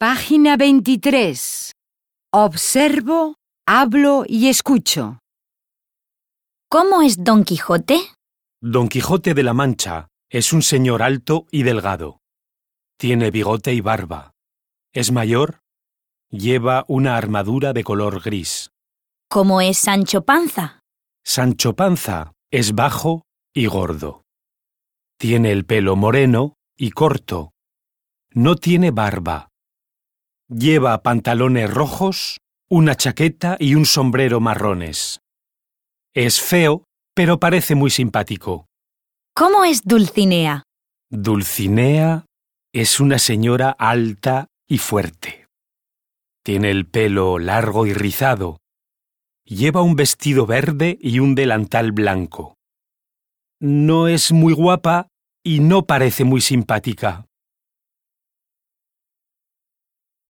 Página 23. Observo, hablo y escucho. ¿Cómo es Don Quijote? Don Quijote de la Mancha es un señor alto y delgado. Tiene bigote y barba. Es mayor. Lleva una armadura de color gris. ¿Cómo es Sancho Panza? Sancho Panza es bajo y gordo. Tiene el pelo moreno y corto. No tiene barba. Lleva pantalones rojos, una chaqueta y un sombrero marrones. Es feo, pero parece muy simpático. ¿Cómo es Dulcinea? Dulcinea es una señora alta y fuerte. Tiene el pelo largo y rizado. Lleva un vestido verde y un delantal blanco. No es muy guapa y no parece muy simpática.